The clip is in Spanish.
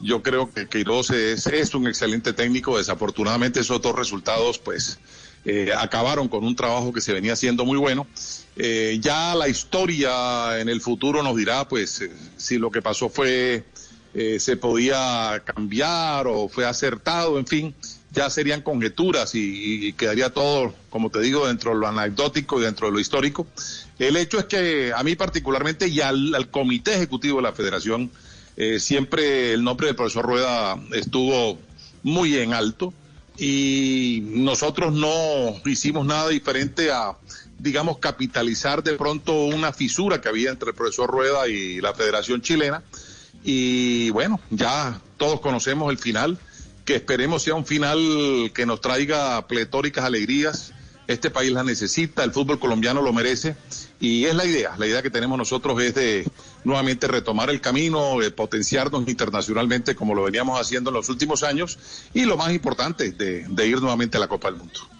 Yo creo que Queiroz es, es un excelente técnico. Desafortunadamente esos dos resultados, pues, eh, acabaron con un trabajo que se venía haciendo muy bueno. Eh, ya la historia en el futuro nos dirá, pues, eh, si lo que pasó fue, se podía cambiar o fue acertado, en fin, ya serían conjeturas y, quedaría todo, como te digo, dentro de lo anecdótico y dentro de lo histórico. El hecho es que a mí particularmente y al, comité ejecutivo de la federación, siempre el nombre del profesor Rueda estuvo muy en alto y nosotros no hicimos nada diferente a, digamos, capitalizar de pronto una fisura que había entre el profesor Rueda y la Federación Chilena. Y bueno, ya todos conocemos el final, que esperemos sea un final que nos traiga pletóricas alegrías. Este país la necesita, el fútbol colombiano lo merece y es la idea. La idea que tenemos nosotros es de nuevamente retomar el camino, de potenciarnos internacionalmente como lo veníamos haciendo en los últimos años y lo más importante, de, de ir nuevamente a la Copa del Mundo.